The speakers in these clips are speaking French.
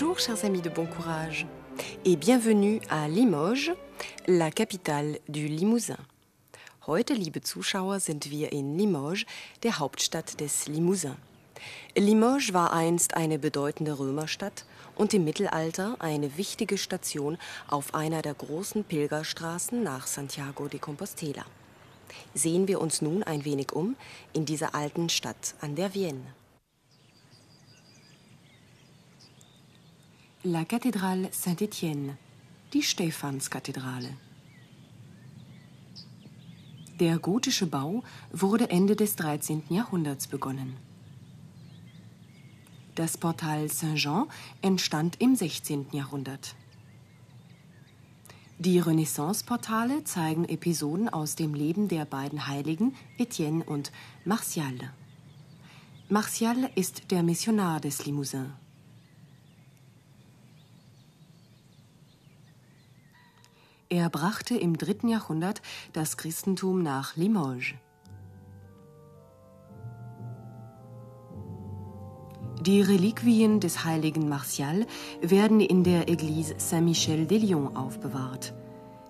Bonjour chers amis de bon courage et bienvenue à Limoges, la capitale du Limousin. Heute, liebe Zuschauer, sind wir in Limoges, der Hauptstadt des Limousin. Limoges war einst eine bedeutende Römerstadt und im Mittelalter eine wichtige Station auf einer der großen Pilgerstraßen nach Santiago de Compostela. Sehen wir uns nun ein wenig um in dieser alten Stadt an der Vienne. La Cathédrale Saint-Étienne, die Stephanskathedrale. Der gotische Bau wurde Ende des 13. Jahrhunderts begonnen. Das Portal Saint-Jean entstand im 16. Jahrhundert. Die Renaissance-Portale zeigen Episoden aus dem Leben der beiden Heiligen Etienne und Martial. Martial ist der Missionar des Limousin. Er brachte im dritten Jahrhundert das Christentum nach Limoges. Die Reliquien des heiligen Martial werden in der Église Saint-Michel de Lyon aufbewahrt.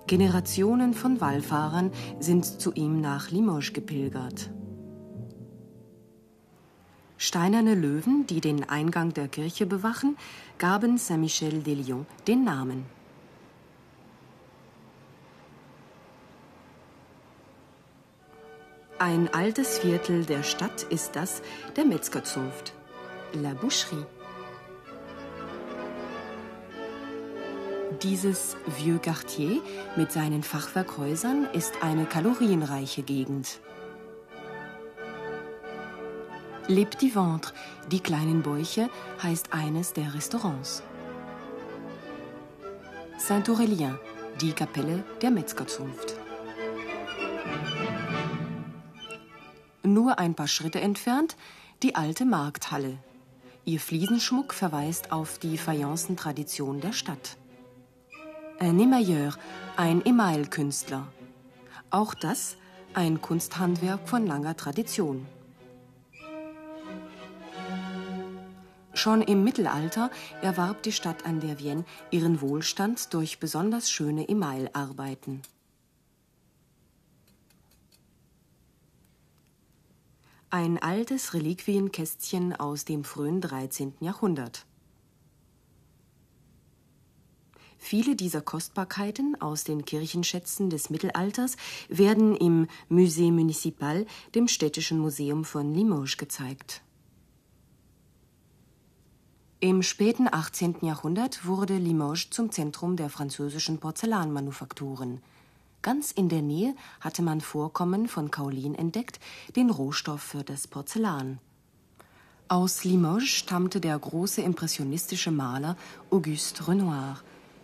Generationen von Wallfahrern sind zu ihm nach Limoges gepilgert. Steinerne Löwen, die den Eingang der Kirche bewachen, gaben Saint-Michel de Lyon den Namen. Ein altes Viertel der Stadt ist das der Metzgerzunft, La Boucherie. Dieses Vieux Quartier mit seinen Fachwerkhäusern ist eine kalorienreiche Gegend. Les Petits Ventres, die kleinen Bäuche, heißt eines der Restaurants. Saint-Aurélien, die Kapelle der Metzgerzunft. Nur ein paar Schritte entfernt die alte Markthalle. Ihr Fliesenschmuck verweist auf die Fayencentradition der Stadt. Un émailleur, ein Emailkünstler. Auch das ein Kunsthandwerk von langer Tradition. Schon im Mittelalter erwarb die Stadt an der Vienne ihren Wohlstand durch besonders schöne Emailarbeiten. Ein altes Reliquienkästchen aus dem frühen 13. Jahrhundert. Viele dieser Kostbarkeiten aus den Kirchenschätzen des Mittelalters werden im Musée Municipal, dem städtischen Museum von Limoges, gezeigt. Im späten 18. Jahrhundert wurde Limoges zum Zentrum der französischen Porzellanmanufakturen. Ganz in der Nähe hatte man Vorkommen von Kaolin entdeckt, den Rohstoff für das Porzellan. Aus Limoges stammte der große impressionistische Maler Auguste Renoir.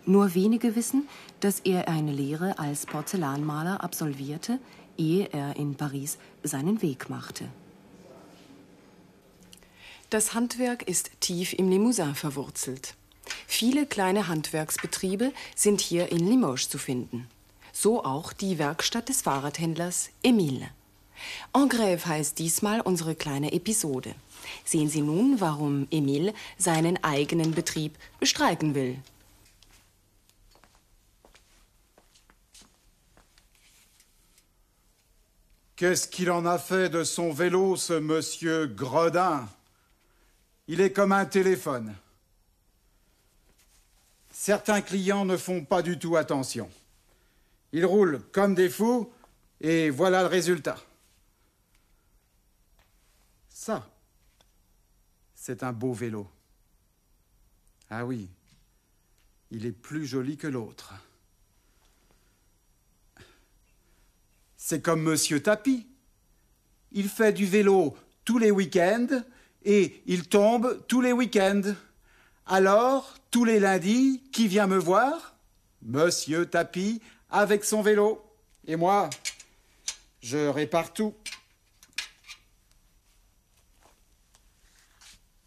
Nur wenige wissen, dass er eine Lehre als Porzellanmaler absolvierte, ehe er in Paris seinen Weg machte. Das Handwerk ist tief im Limousin verwurzelt. Viele kleine Handwerksbetriebe sind hier in Limoges zu finden so auch die Werkstatt des Fahrradhändlers Emile. En Grève heißt diesmal unsere kleine Episode. Sehen Sie nun, warum Emile seinen eigenen Betrieb bestreiken will. Qu'est-ce qu'il en a fait de son vélo, ce monsieur Gredin Il est comme un téléphone. Certains clients ne font pas du tout attention. Ils roulent comme des fous, et voilà le résultat. Ça, c'est un beau vélo. Ah oui, il est plus joli que l'autre. C'est comme Monsieur Tapi. Il fait du vélo tous les week-ends et il tombe tous les week-ends. Alors, tous les lundis, qui vient me voir? Monsieur Tapi avec son vélo. Et moi, je répare tout.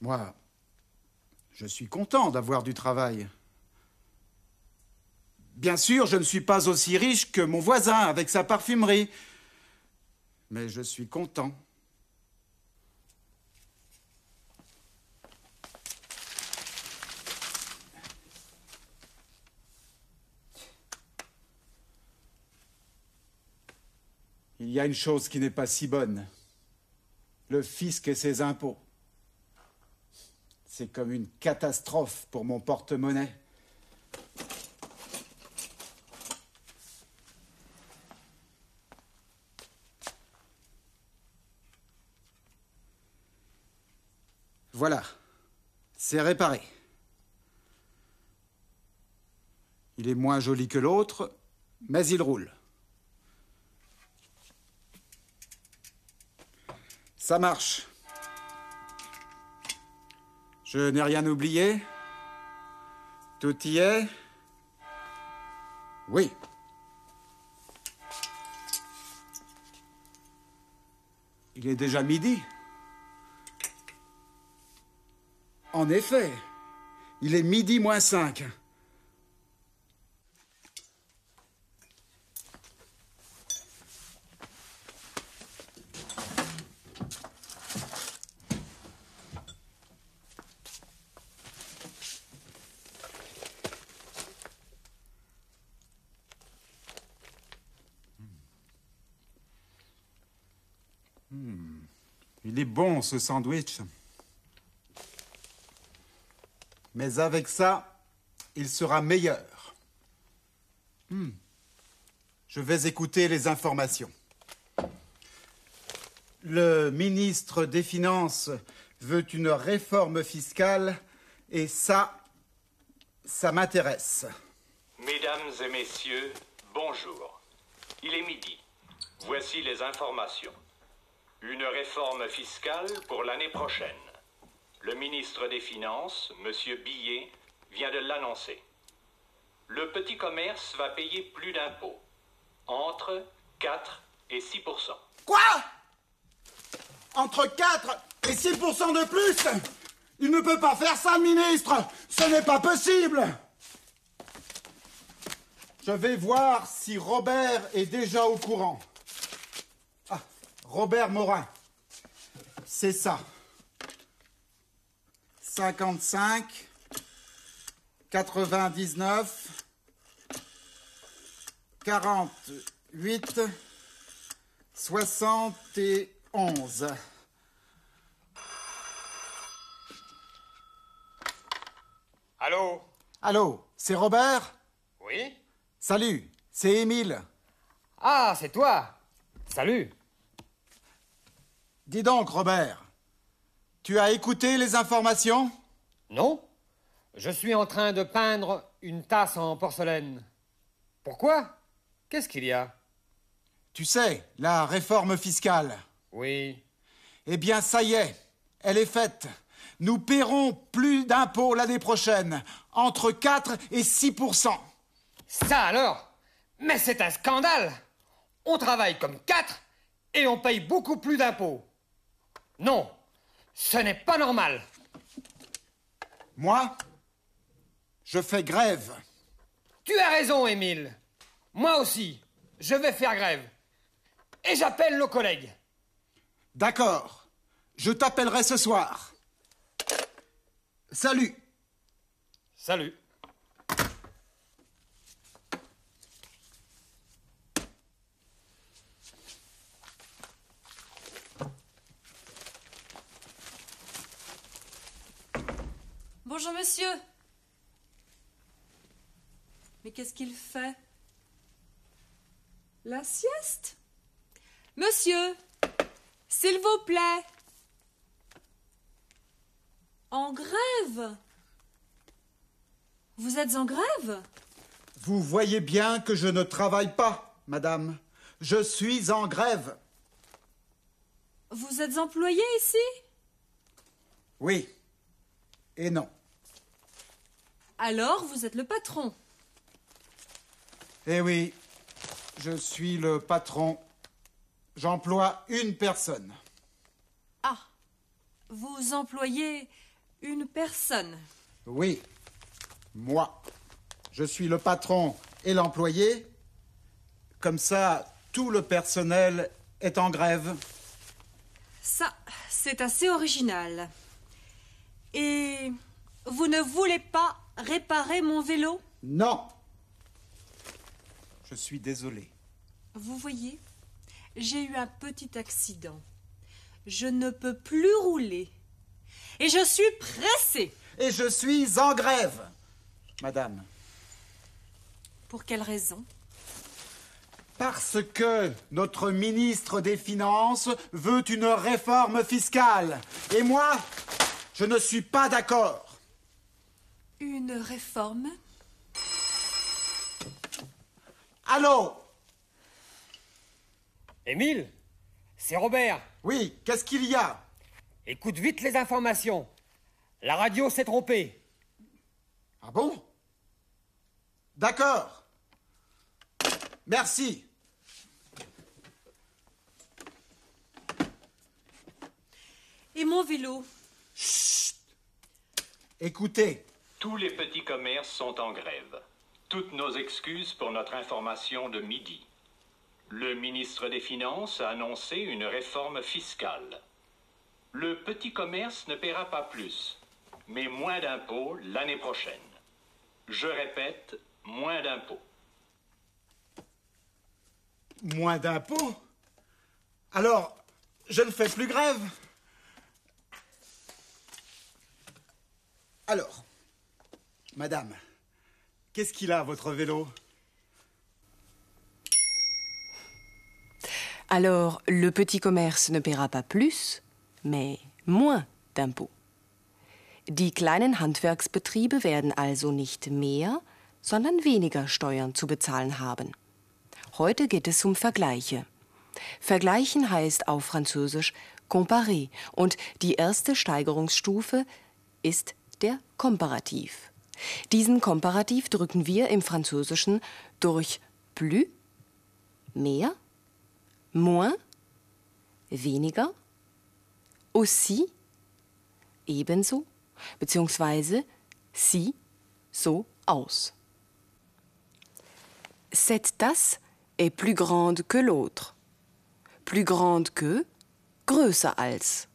Moi, je suis content d'avoir du travail. Bien sûr, je ne suis pas aussi riche que mon voisin avec sa parfumerie, mais je suis content. Il y a une chose qui n'est pas si bonne. Le fisc et ses impôts. C'est comme une catastrophe pour mon porte-monnaie. Voilà, c'est réparé. Il est moins joli que l'autre, mais il roule. Ça marche. Je n'ai rien oublié. Tout y est. Oui. Il est déjà midi. En effet, il est midi moins cinq. Ce sandwich. Mais avec ça, il sera meilleur. Hmm. Je vais écouter les informations. Le ministre des Finances veut une réforme fiscale et ça, ça m'intéresse. Mesdames et messieurs, bonjour. Il est midi. Voici les informations. Une réforme fiscale pour l'année prochaine. Le ministre des Finances, M. Billet, vient de l'annoncer. Le petit commerce va payer plus d'impôts, entre 4 et 6% Quoi? Entre 4 et 6% de plus? Il ne peut pas faire ça, ministre Ce n'est pas possible Je vais voir si Robert est déjà au courant. Robert Morin. C'est ça. 55, 99, 48, 71. Allô? Allô, c'est Robert? Oui? Salut, c'est Émile. Ah, c'est toi Salut Dis donc, Robert, tu as écouté les informations? Non Je suis en train de peindre une tasse en porcelaine. Pourquoi? Qu'est-ce qu'il y a? Tu sais, la réforme fiscale. Oui. Eh bien, ça y est, elle est faite. Nous paierons plus d'impôts l'année prochaine, entre 4 et 6% Ça alors? Mais c'est un scandale On travaille comme 4 et on paye beaucoup plus d'impôts. Non, ce n'est pas normal. Moi, je fais grève. Tu as raison, Émile. Moi aussi, je vais faire grève. Et j'appelle nos collègues. D'accord. Je t'appellerai ce soir. Salut. Salut. Bonjour, monsieur. Mais qu'est-ce qu'il fait? La sieste? Monsieur, s'il vous plaît. En grève? Vous êtes en grève? Vous voyez bien que je ne travaille pas, madame. Je suis en grève. Vous êtes employé ici? Oui. Et non. Alors vous êtes le patron. Eh oui, je suis le patron. J'emploie une personne. Ah, vous employez une personne. Oui, moi. Je suis le patron et l'employé. Comme ça, tout le personnel est en grève. Ça, c'est assez original. Et vous ne voulez pas réparer mon vélo Non. Je suis désolé. Vous voyez, J'ai eu un petit accident. Je ne peux plus rouler. Et je suis pressée. Et je suis en grève, madame. Pour quelle raison? Parce que notre ministre des Finances veut une réforme fiscale. Et moi, je ne suis pas d'accord. Une réforme Allô Émile C'est Robert. Oui, qu'est-ce qu'il y a? Écoute vite les informations. La radio s'est trompée. Ah bon? D'accord. Merci. Et mon vélo? Écoutez, Tous les petits commerces sont en grève. Toutes nos excuses pour notre information de midi. Le ministre des Finances a annoncé une réforme fiscale. Le petit commerce ne paiera pas plus, mais moins d'impôts l'année prochaine. Je répète, moins d'impôts. moins d'impôts? Alors, je ne fais plus grève? Alors, madame, qu'est-ce qu'il a, votre vélo Alors, le petit commerce ne paiera pas plus, mais moins d'impôts. Die kleinen Handwerksbetriebe werden also nicht mehr, sondern weniger Steuern zu bezahlen haben. Heute geht es um Vergleiche. Vergleichen heißt auf Französisch comparer und die erste Steigerungsstufe ist der Komparativ. Diesen Komparativ drücken wir im Französischen durch plus, mehr, moins, weniger, aussi, ebenso, beziehungsweise si, so aus. Cette tasse est plus grande que l'autre. Plus grande que, größer als.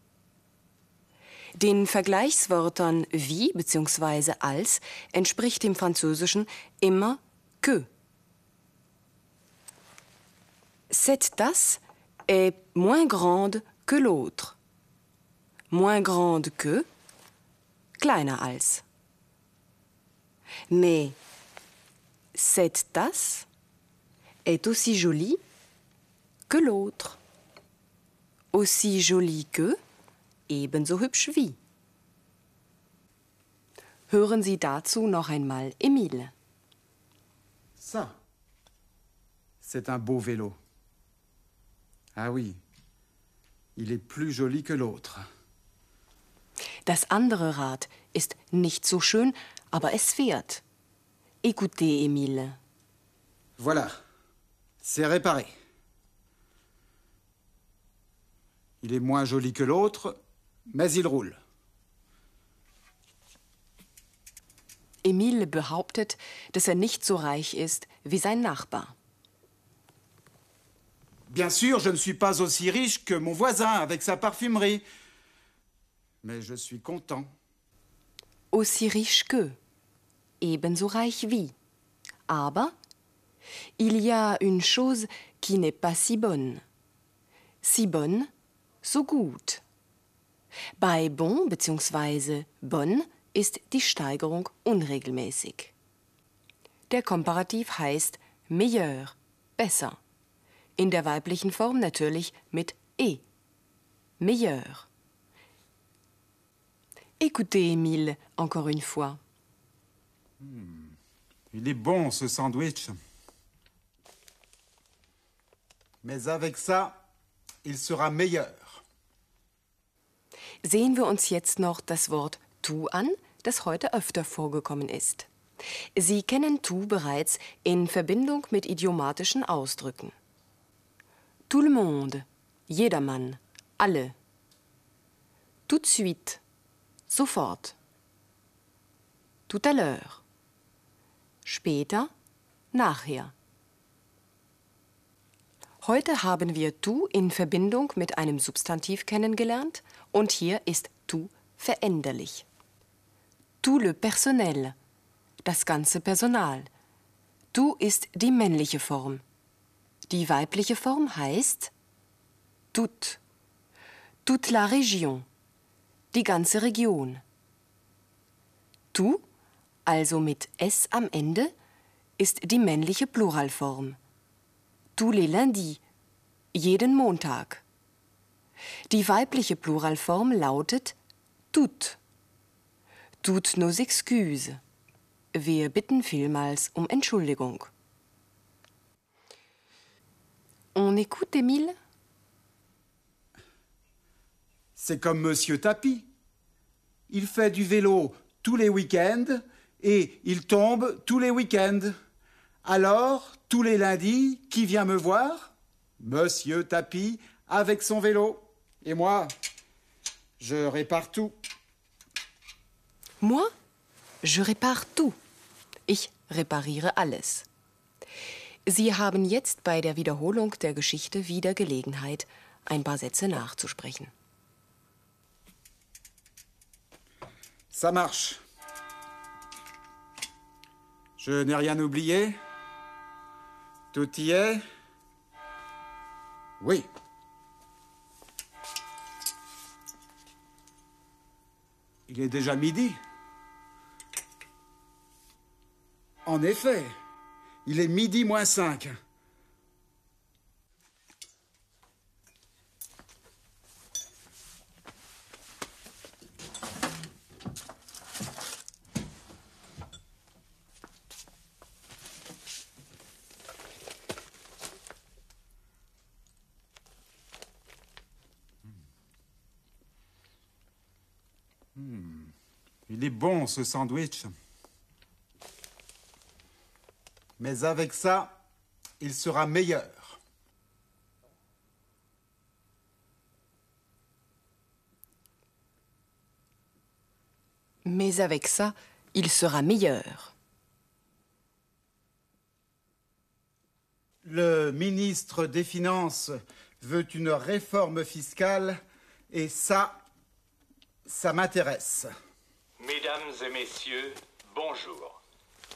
Den Vergleichswörtern wie bzw. als entspricht im Französischen immer que. Cette tasse est moins grande que l'autre. Moins grande que, kleiner als. Mais cette tasse est aussi jolie que l'autre. Aussi jolie que, ebenso hübsch wie. Hören Sie dazu noch einmal Emile. Ça, c'est un beau vélo. Ah oui, il est plus joli que l'autre. Das andere Rad ist nicht so schön, aber es fährt. Écoutez, Emile. Voilà, c'est réparé. Il est moins joli que l'autre, mais il roule. Emile behauptet, dass er nicht so reich ist wie sein Nachbar. Bien sûr, je ne suis pas aussi riche que mon voisin avec sa parfumerie. Mais je suis content. Aussi riche que, ebenso reich wie. Aber il y a une chose qui n'est pas si bonne. Si bonne, so gut. Bei bon bzw. bonn ist die Steigerung unregelmäßig. Der Komparativ heißt meilleur, besser. In der weiblichen Form natürlich mit e. Meilleur. Écoutez, Émile, encore une fois. Il est bon ce sandwich. Mais avec ça, il sera meilleur. Sehen wir uns jetzt noch das Wort tu an, das heute öfter vorgekommen ist. Sie kennen tu bereits in Verbindung mit idiomatischen Ausdrücken. Tout le monde, jedermann, alle. Tout de suite, sofort. Tout à l'heure, später, nachher. Heute haben wir tu in Verbindung mit einem Substantiv kennengelernt und hier ist tu veränderlich. Tout le personnel, das ganze Personal. Tu ist die männliche Form. Die weibliche Form heißt Toute. Toute la Region. Die ganze Region. Tu, also mit S am Ende, ist die männliche Pluralform. Tous les lundis. Jeden Montag. Die weibliche Pluralform lautet toutes. Toutes nos excuses. Wir bitten vielmals um Entschuldigung. On écoute, Émile? C'est comme Monsieur Tapi. Il fait du vélo tous les week-ends et il tombe tous les week-ends. Alors, tous les lundis, qui vient me voir? Monsieur Tapi avec son vélo. Et moi, je répare tout. Moi, je répare tout. Ich repariere alles. Sie haben jetzt bei der Wiederholung der Geschichte wieder Gelegenheit, ein paar Sätze nachzusprechen. Ça marche. Je n'ai rien oublié. Tout y est. Oui. Il est déjà midi. En effet, il est midi moins cinq. Il est bon ce sandwich. Mais avec ça, il sera meilleur. Mais avec ça, il sera meilleur. Le ministre des Finances veut une réforme fiscale et ça, ça m'intéresse. Mesdames et messieurs, bonjour.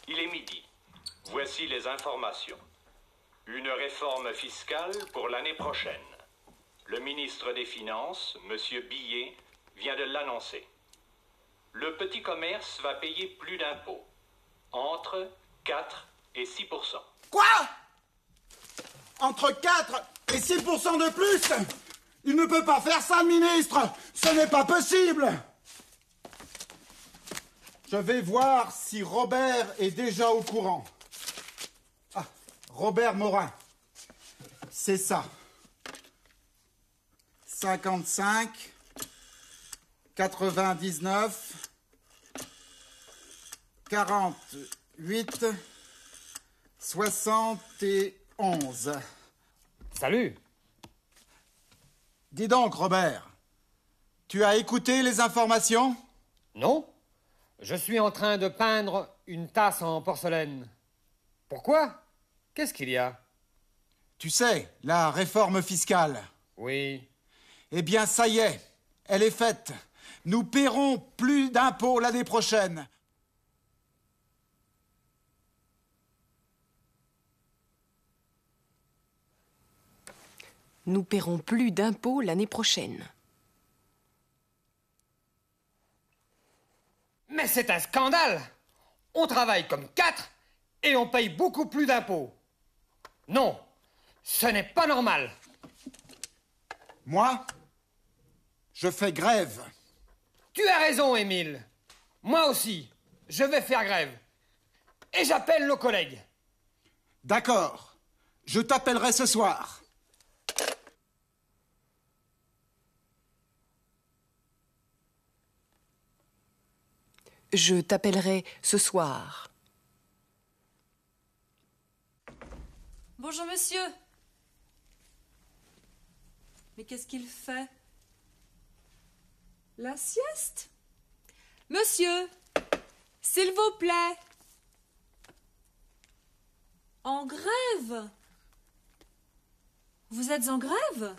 Il est midi. Voici les informations. Une réforme fiscale pour l'année prochaine. Le ministre des Finances, M. Billet, vient de l'annoncer. Le petit commerce va payer plus d'impôts, entre 4 et 6% Quoi? Entre 4 et 6% de plus? Il ne peut pas faire ça, ministre Ce n'est pas possible Je vais voir si Robert est déjà au courant. Ah, Robert Morin. C'est ça. 55, 99, 48, 71. Salut Dis donc, Robert, tu as écouté les informations? Non Je suis en train de peindre une tasse en porcelaine. Pourquoi? Qu'est-ce qu'il y a? Tu sais, la réforme fiscale. Oui. Eh bien, ça y est, elle est faite. Nous paierons plus d'impôts l'année prochaine. Nous paierons plus d'impôts l'année prochaine. Mais c'est un scandale On travaille comme quatre et on paye beaucoup plus d'impôts. Non, ce n'est pas normal. Moi, je fais grève. Tu as raison, Émile. Moi aussi, je vais faire grève. Et j'appelle nos collègues. D'accord. Je t'appellerai ce soir. Je t'appellerai ce soir. Bonjour, monsieur. Mais qu'est-ce qu'il fait? La sieste? Monsieur, s'il vous plaît. En grève? Vous êtes en grève?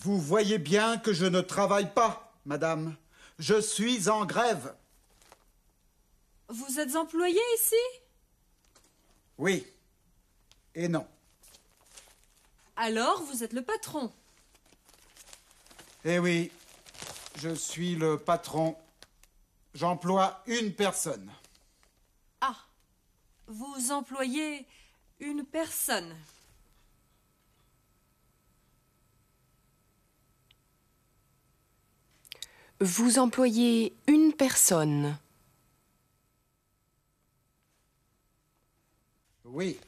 Vous voyez bien que je ne travaille pas, madame. Je suis en grève. Vous êtes employé ici? Oui. Et non. Alors vous êtes le patron. Eh oui, je suis le patron. J'emploie une personne. Ah, vous employez une personne. Vous employez une personne. Oui,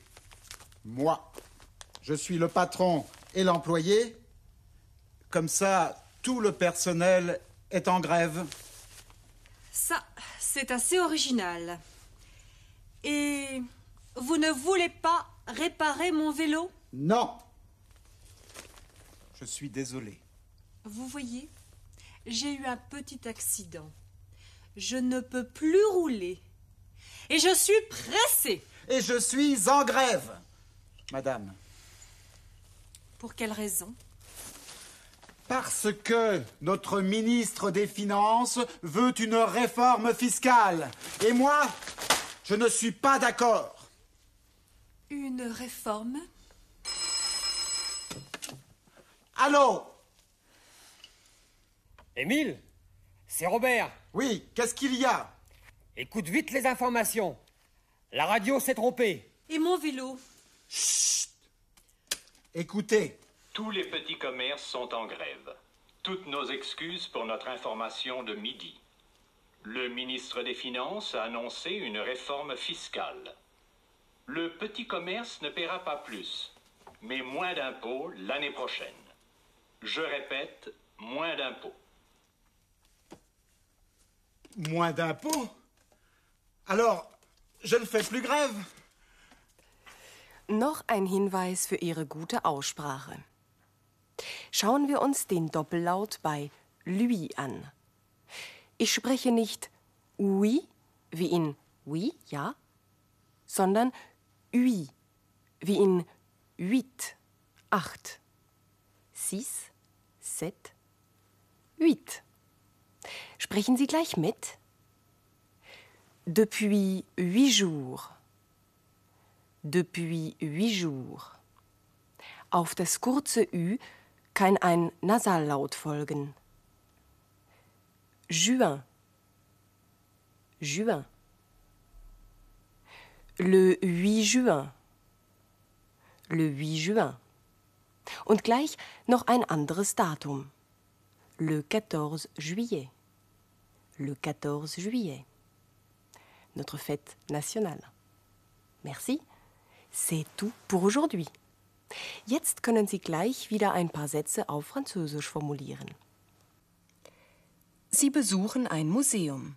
moi. Je suis le patron et l'employé. Comme ça, tout le personnel est en grève. Ça, c'est assez original. Et vous ne voulez pas réparer mon vélo? Non. Je suis désolé. Vous voyez, j'ai eu un petit accident. Je ne peux plus rouler. Et je suis pressée. Et je suis en grève, madame. Pour quelle raison? Parce que notre ministre des Finances veut une réforme fiscale. Et moi, je ne suis pas d'accord. Une réforme? Allô? Émile, c'est Robert? Oui, qu'est-ce qu'il y a? Écoute vite les informations. La radio s'est trompée. Et mon vélo Écoutez, Tous les petits commerces sont en grève. Toutes nos excuses pour notre information de midi. Le ministre des Finances a annoncé une réforme fiscale. Le petit commerce ne paiera pas plus, mais moins d'impôts l'année prochaine. Je répète, moins d'impôts. moins d'impôts? Alors, je ne fais plus grève. Noch ein Hinweis für Ihre gute Aussprache. Schauen wir uns den Doppellaut bei lui an. Ich spreche nicht oui wie in oui, ja, sondern ui wie in huit, acht, six, sept, huit. Sprechen Sie gleich mit? Depuis huit jours. Depuis huit jours. Auf das kurze Ü kann ein Nasallaut folgen. Juin. Juin. Le 8 juin. Le 8 juin. Und gleich noch ein anderes Datum. Le 14 juillet. Le 14 juillet. Notre fête nationale. Merci. C'est tout pour aujourd'hui. Jetzt können Sie gleich wieder ein paar Sätze auf Französisch formulieren. Sie besuchen ein Museum.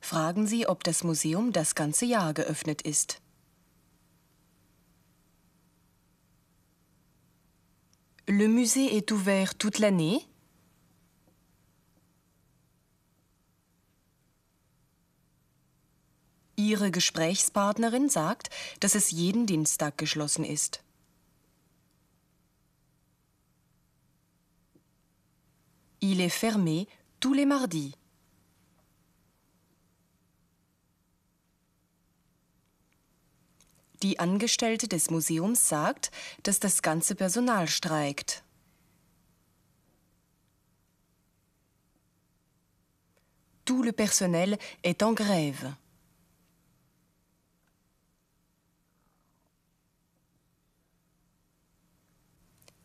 Fragen Sie, ob das Museum das ganze Jahr geöffnet ist. Le musée est ouvert toute l'année. Ihre Gesprächspartnerin sagt, dass es jeden Dienstag geschlossen ist. Il est fermé tous les mardis. Die Angestellte des Museums sagt, dass das ganze Personal streikt. Tout le personnel est en grève.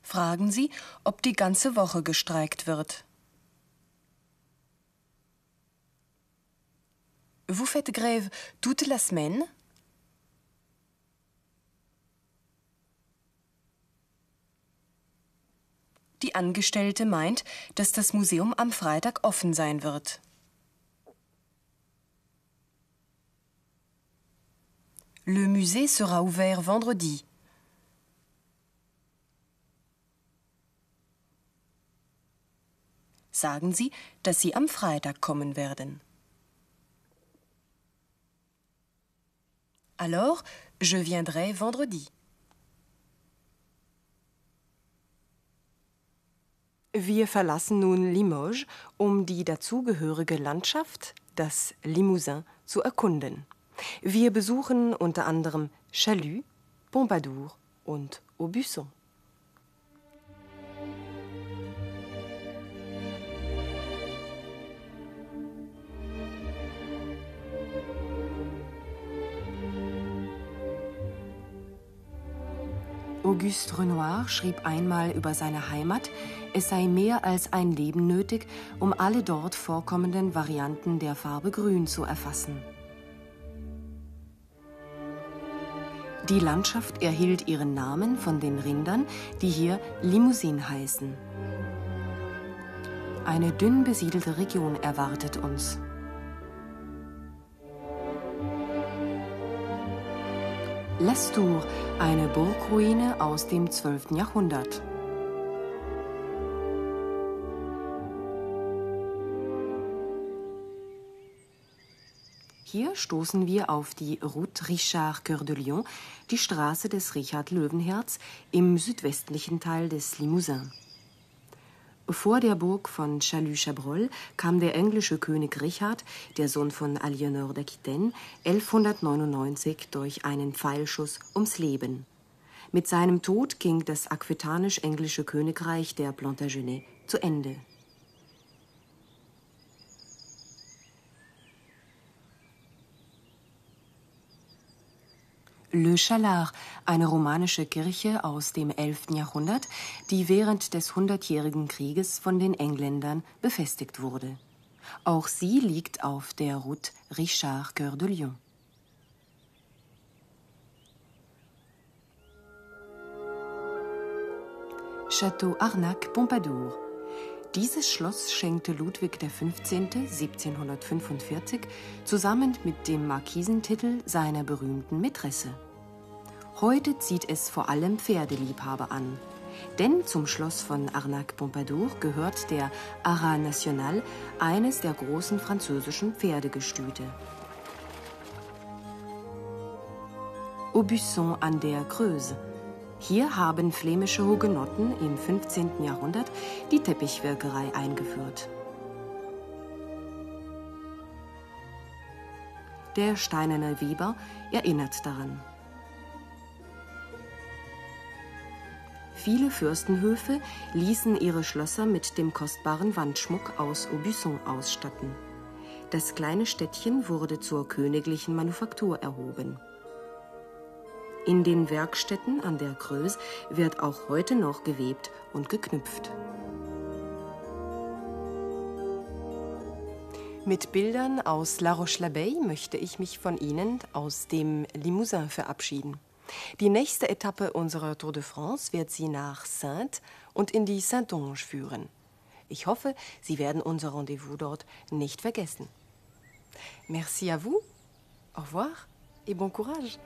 Fragen Sie, ob die ganze Woche gestreikt wird. Vous faites grève toute la semaine? Die Angestellte meint, dass das Museum am Freitag offen sein wird. Le musée sera ouvert vendredi. Sagen Sie, dass Sie am Freitag kommen werden. Alors, je viendrai vendredi. Wir verlassen nun Limoges, um die dazugehörige Landschaft, das Limousin, zu erkunden. Wir besuchen unter anderem Chalut, Pompadour und Aubusson. Auguste Renoir schrieb einmal über seine Heimat, es sei mehr als ein Leben nötig, um alle dort vorkommenden Varianten der Farbe Grün zu erfassen. Die Landschaft erhielt ihren Namen von den Rindern, die hier Limousin heißen. Eine dünn besiedelte Region erwartet uns. Lestour, eine Burgruine aus dem 12. Jahrhundert. Hier stoßen wir auf die Route Richard Coeur de Lion, die Straße des Richard Löwenherz im südwestlichen Teil des Limousin. Vor der Burg von Chalut-Chabrol kam der englische König Richard, der Sohn von Aliénor d'Aquitaine, 1199 durch einen Pfeilschuss ums Leben. Mit seinem Tod ging das aquitanisch-englische Königreich der Plantagenet zu Ende. Le Chalard, eine romanische Kirche aus dem 11. Jahrhundert, die während des Hundertjährigen Krieges von den Engländern befestigt wurde. Auch sie liegt auf der Route Richard Coeur de Lion. Château Arnac Pompadour. Dieses Schloss schenkte Ludwig XV. 1745 zusammen mit dem Markisentitel seiner berühmten Mätresse. Heute zieht es vor allem Pferdeliebhaber an. Denn zum Schloss von Arnac-Pompadour gehört der Ara National, eines der großen französischen Pferdegestüte. Aubusson an der Creuse. Hier haben flämische Hugenotten im 15. Jahrhundert die Teppichwirkerei eingeführt. Der steinerne Weber erinnert daran. Viele Fürstenhöfe ließen ihre Schlösser mit dem kostbaren Wandschmuck aus Aubusson ausstatten. Das kleine Städtchen wurde zur königlichen Manufaktur erhoben. In den Werkstätten an der Creuse wird auch heute noch gewebt und geknüpft. Mit Bildern aus La Roche-l'Abeille möchte ich mich von Ihnen aus dem Limousin verabschieden. Die nächste Etappe unserer Tour de France wird Sie nach Sainte und in die Saintonge führen. Ich hoffe, Sie werden unser Rendezvous dort nicht vergessen. Merci à vous, au revoir et bon courage.